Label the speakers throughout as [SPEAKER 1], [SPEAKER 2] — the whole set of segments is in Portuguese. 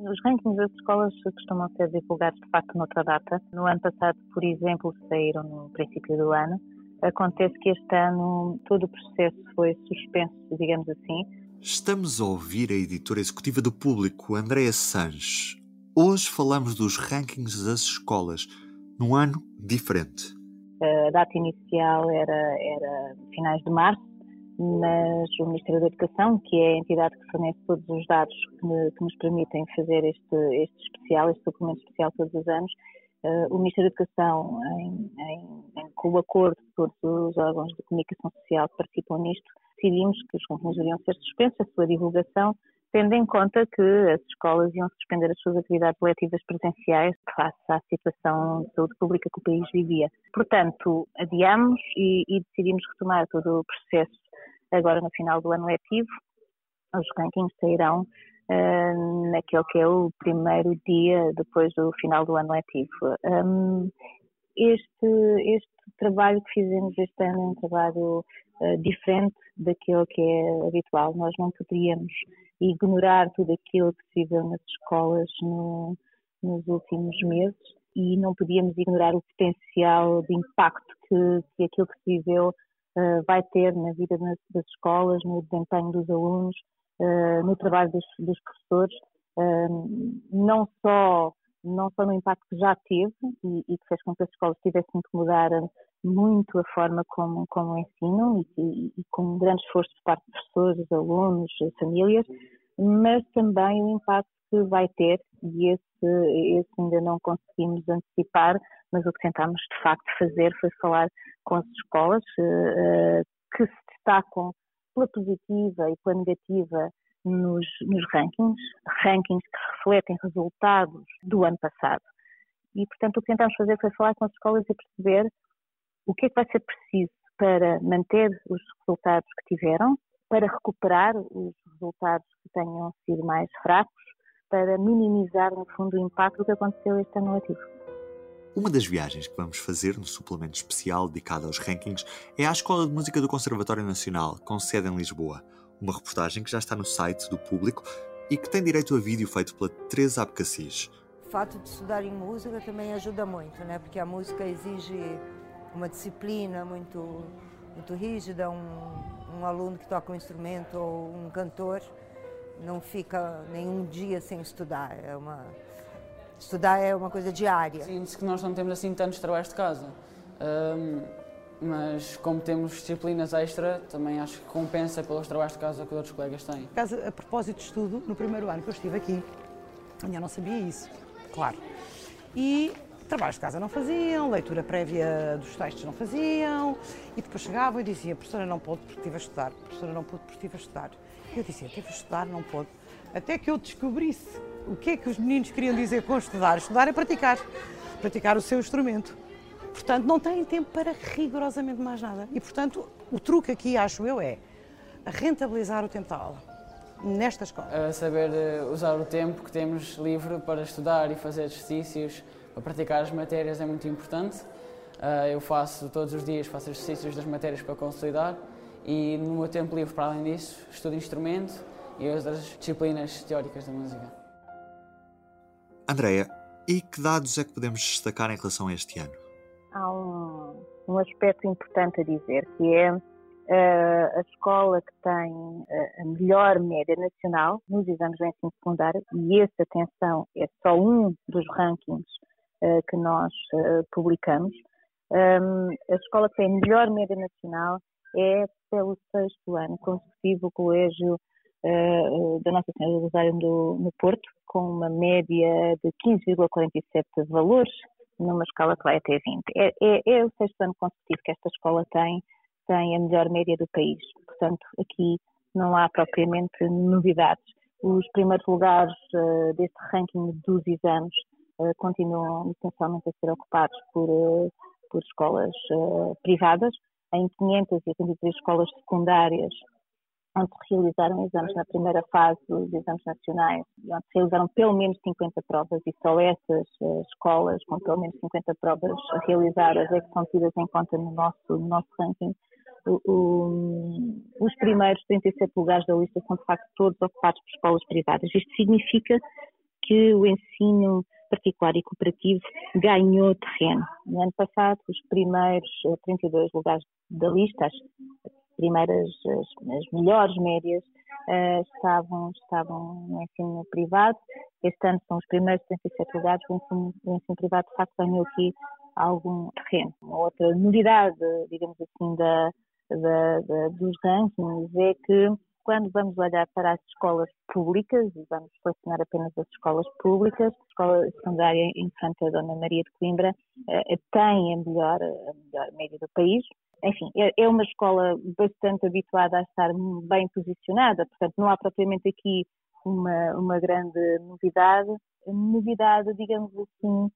[SPEAKER 1] Os rankings das escolas costumam ser divulgados de facto noutra data. No ano passado, por exemplo, saíram no princípio do ano. Acontece que este ano todo o processo foi suspenso, digamos assim.
[SPEAKER 2] Estamos a ouvir a editora executiva do Público, Andréa Sanches. Hoje falamos dos rankings das escolas, num ano diferente.
[SPEAKER 1] A data inicial era, era finais de março, mas o Ministério da Educação, que é a entidade que fornece todos os dados que, que nos permitem fazer este, este especial, este documento especial todos os anos, uh, o Ministério da Educação, em, em, em, com o acordo de todos os órgãos de comunicação social que participam nisto, decidimos que os concursos deveriam ser suspensos, a sua divulgação, tendo em conta que as escolas iam suspender as suas atividades letivas presenciais face à situação de saúde pública que o país vivia. Portanto, adiamos e, e decidimos retomar todo o processo agora no final do ano letivo. Os rankings sairão uh, naquele que é o primeiro dia depois do final do ano letivo. Um, este, este trabalho que fizemos este ano é um trabalho uh, diferente daquele que é habitual. Nós não poderíamos ignorar tudo aquilo que se viu nas escolas no, nos últimos meses e não podíamos ignorar o potencial de impacto que, que aquilo que se viveu uh, vai ter na vida das, escolas, no desempenho dos alunos, uh, no trabalho dos, dos professores, uh, não só não só no impacto que já teve e, e, que fez com que as escolas tivessem que mudar muito a forma como, como ensinam e, e, e com um grande esforço por parte de professores, alunos, famílias, mas também o impacto que vai ter, e esse, esse ainda não conseguimos antecipar, mas o que tentámos de facto fazer foi falar com as escolas uh, que se destacam pela positiva e pela negativa nos, nos, rankings, rankings que refletem resultados do ano passado. E, portanto, o que tentamos fazer foi falar com as escolas e perceber o que é que vai ser preciso para manter os resultados que tiveram, para recuperar os resultados que tenham sido mais fracos, para minimizar, no fundo, o impacto do que aconteceu este ano letivo.
[SPEAKER 2] Uma das viagens que vamos fazer no suplemento especial dedicado aos rankings é à Escola de Música do Conservatório Nacional, com sede em Lisboa. Uma reportagem que já está no site do público e que tem direito a vídeo feito pela Teresa Abcacis.
[SPEAKER 3] O fato de estudar em música também ajuda muito, né? porque a música exige uma disciplina muito, muito rígida. Um, um aluno que toca um instrumento ou um cantor não fica nenhum dia sem estudar. É uma, estudar é uma coisa diária.
[SPEAKER 4] Sinto-se que nós não temos assim tantos trabalhos de casa. Um, mas como temos disciplinas extra, também acho que compensa pelos trabalhos de casa que outros colegas têm.
[SPEAKER 5] Caso, a propósito de estudo, no primeiro ano que eu estive aqui, ainda não sabia isso, claro. E trabalhos de casa não faziam, leitura prévia dos textos não faziam, e depois chegavam e diziam, professora não pode porque estive a estudar, professora não pode porque estive a estudar. Eu dizia, estive a estudar, não pode. Até que eu descobrisse o que é que os meninos queriam dizer com estudar. Estudar é praticar, praticar o seu instrumento. Portanto, não têm tempo para rigorosamente mais nada. E, portanto, o truque aqui, acho eu, é rentabilizar o tempo da aula nesta escola.
[SPEAKER 4] A saber eh, usar o tempo que temos livre para estudar e fazer exercícios, para praticar as matérias é muito importante. Eh, eu faço todos os dias, faço exercícios das matérias para consolidar e no meu tempo livre, para além disso, estudo instrumento e outras disciplinas teóricas da música.
[SPEAKER 2] Andreia, e que dados é que podemos destacar em relação a este ano?
[SPEAKER 1] há um, um aspecto importante a dizer, que é uh, a escola que tem uh, a melhor média nacional nos exames de ensino secundário, e esse, atenção, é só um dos rankings uh, que nós publicamos. Um, a escola que tem a melhor média nacional é, pelo sexto ano consecutivo, o Colégio da Nossa Senhora do Rosário no Porto, com uma média de 15,47 valores numa escala que vai até 20. É, é, é o sexto ano consecutivo que esta escola tem, tem a melhor média do país. Portanto, aqui não há propriamente novidades. Os primeiros lugares uh, deste ranking dos exames uh, continuam essencialmente a ser ocupados por, uh, por escolas privadas. Em 583 escolas secundárias, onde se realizaram exames na primeira fase dos exames nacionais, onde se realizaram pelo menos 50 provas, e só essas escolas com pelo menos 50 provas realizadas é que são tidas em conta no nosso, no nosso ranking o, os primeiros 37 lugares da lista são de facto todos ocupados por escolas privadas. Isto significa que o ensino particular e cooperativo ganhou terreno. No ano passado, os primeiros 32 eh, lugares da lista, primeiras, as, as melhores médias, uh, estavam, estavam no ensino privado. Este ano são os primeiros 37 lugares. O ensino, o ensino privado, de facto, ganhou aqui algum terreno. Uma outra novidade, digamos assim, da, da, da, dos rankings é que quando vamos olhar para as escolas públicas, e vamos selecionar apenas as escolas públicas, a escola secundária Infanta Dona Maria de Coimbra eh, tem a melhor, a melhor média do país. Enfim, é, é uma escola bastante habituada a estar bem posicionada, portanto não há propriamente aqui uma, uma grande novidade. A novidade, digamos assim,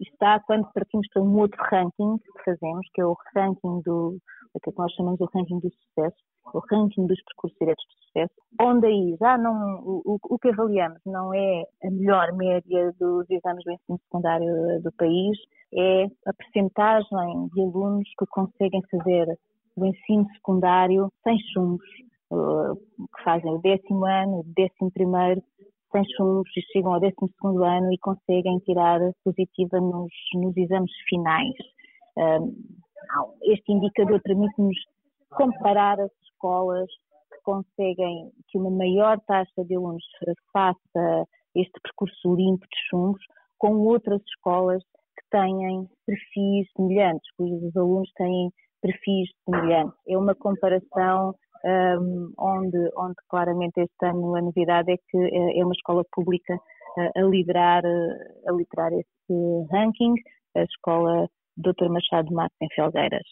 [SPEAKER 1] está quando partimos para um outro ranking que fazemos, que é o ranking do, o que nós chamamos o ranking do sucesso, o ranking dos percursos diretos de sucesso, onde aí já não, o, o que avaliamos não é a melhor média dos exames do ensino secundário do país, é a percentagem de alunos que conseguem fazer o ensino secundário sem chumbos, eh, que fazem o décimo ano, o décimo primeiro, sem chumbos e chegam ao décimo segundo ano e conseguem tirar positiva nos, nos exames finais. Este indicador permite-nos comparar as escolas que conseguem que uma maior taxa de alunos faça este percurso limpo de chumbos com outras escolas que têm perfis semelhantes, cujos alunos têm perfis semelhantes. É uma comparação um, onde, onde claramente este ano a novidade é que é, é uma escola pública a liderar, a liderar esse ranking, a escola Dr. Machado Matos em Felgueiras.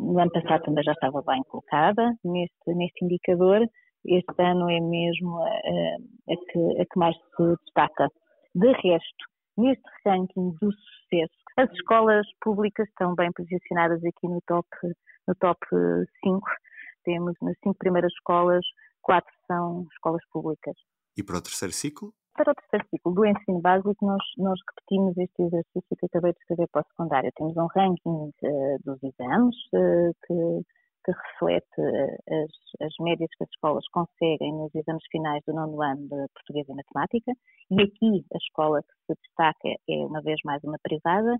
[SPEAKER 1] No ano passado também já estava bem colocada neste, neste indicador, este ano é mesmo a, a, que, a que mais se destaca. De resto, neste ranking do sucesso, as escolas públicas estão bem posicionadas aqui no top, no top 5. Temos nas cinco primeiras escolas, quatro são escolas públicas.
[SPEAKER 2] E para o terceiro ciclo?
[SPEAKER 1] Para o terceiro ciclo do ensino básico, nós, nós repetimos este exercício que acabei de escrever para o secundário. Temos um ranking uh, dos exames uh, que, que, reflete uh, as, as, médias que as escolas conseguem nos exames finais do nono ano de português e matemática. E aqui a escola que se destaca é, uma vez mais, uma privada,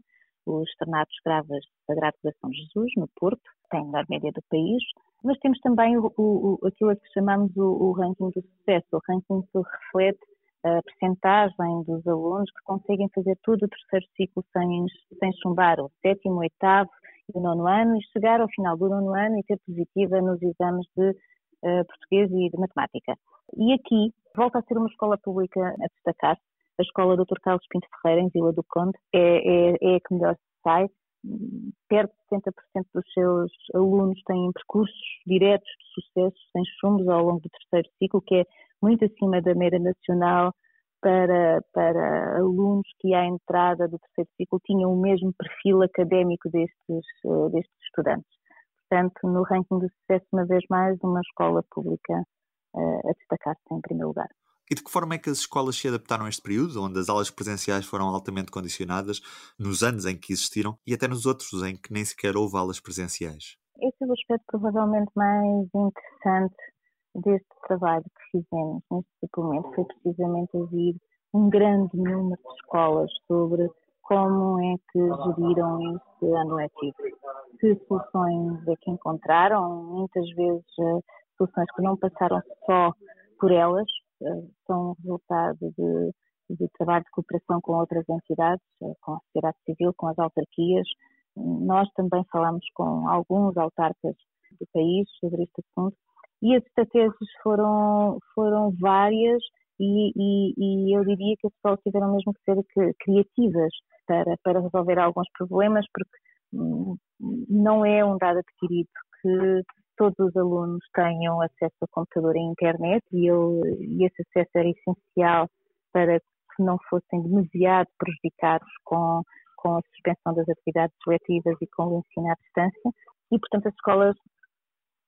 [SPEAKER 1] os Externatos Gravas Sagrado Coração de Jesus, no Porto, tem a melhor média do país. Mas temos também o, o, aquilo que chamamos o, o ranking do sucesso, o ranking que reflete a percentagem dos alunos que conseguem fazer todo o terceiro ciclo sem, sem chumbar o sétimo, oitavo e o nono ano e chegar ao final do nono ano e ter positiva nos exames de uh, português e de matemática. E aqui volta a ser uma escola pública a destacar. A escola Dr. Carlos Pinto Ferreira, em Vila do Conde, é, é, é a que melhor se sai. Perto de 70% dos seus alunos têm percursos diretos de sucesso, sem chumbos, ao longo do terceiro ciclo, que é muito acima da média nacional para, para alunos que à entrada do terceiro ciclo tinham o mesmo perfil académico destes, eh, destes estudantes. Portanto, no ranking do sucesso, uma vez mais, uma escola pública uh, a destacar-se em primeiro lugar.
[SPEAKER 2] E de que forma é que as escolas se adaptaram a este período, onde as aulas presenciais foram altamente condicionadas, nos anos em que existiram e até nos outros em que nem sequer houve aulas presenciais?
[SPEAKER 1] Esse é o aspecto provavelmente mais interessante deste trabalho que fizemos neste suplemento foi precisamente ouvir um grande número de escolas sobre como é que geriram este ano letivo. Que soluções é que encontraram? Muitas vezes eh, soluções que não passaram só por elas, são resultado de, de trabalho de cooperação com outras entidades, eh, com a sociedade civil, com as autarquias. Nós também falamos com alguns autarcas do país sobre este assunto e as estratégias foram, foram várias e, e, e, eu diria que as pessoas tiveram mesmo que ser criativas para, para resolver alguns problemas, porque hum, não é um dado adquirido que todos os alunos tenham acesso ao computador e à internet e, eu, e esse acesso era essencial para que não fossem demasiado prejudicados com, com a suspensão das atividades letivas e com o ensino à distância. E, portanto, as escolas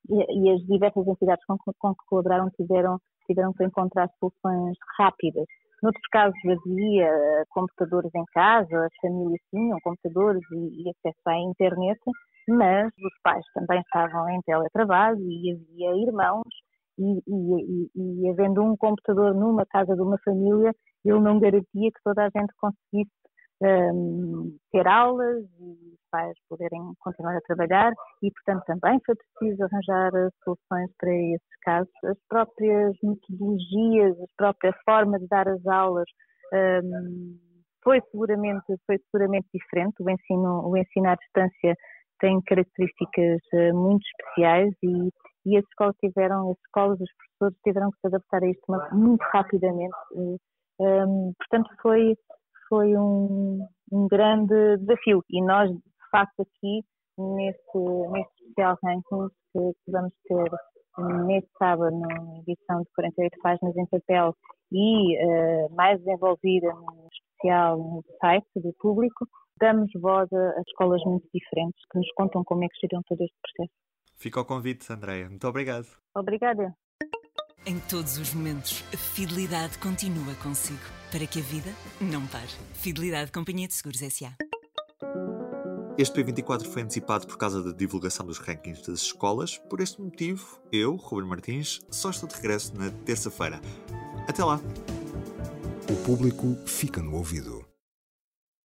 [SPEAKER 1] e, e as diversas entidades com, com que colaboraram tiveram, tiveram que encontrar soluções rápidas. Noutros casos havia computadores em casa, as famílias tinham computadores e, e acesso à internet, mas os pais também estavam em teletrabalho e havia irmãos e, e, e, havendo um computador numa casa de uma família, ele não garantia que toda a gente conseguisse um, ter aulas e os pais poderem continuar a trabalhar e, portanto, também foi preciso arranjar soluções para esses casos. As próprias metodologias, a própria forma de dar as aulas um, foi seguramente foi seguramente diferente. O ensino o ensino à distância tem características uh, muito especiais e, e as escolas tiveram, as escolas, os professores tiveram que se adaptar a isto muito rapidamente. Um, portanto, foi foi um, um grande desafio e nós, de facto, aqui neste, neste especial ranking que, que vamos ter neste sábado, na edição de 48 páginas em papel e uh, mais desenvolvida no especial no site do público, damos voz a, a escolas muito diferentes que nos contam como é que geriram todo este processo.
[SPEAKER 2] Fica o convite, Andréia. Muito obrigado.
[SPEAKER 1] Obrigada.
[SPEAKER 6] Em todos os momentos, a fidelidade continua consigo, para que a vida não pare. Fidelidade Companhia de Seguros S.A.
[SPEAKER 2] Este P24 foi antecipado por causa da divulgação dos rankings das escolas. Por este motivo, eu, Ruben Martins, só estou de regresso na terça-feira. Até lá!
[SPEAKER 7] O público fica no ouvido.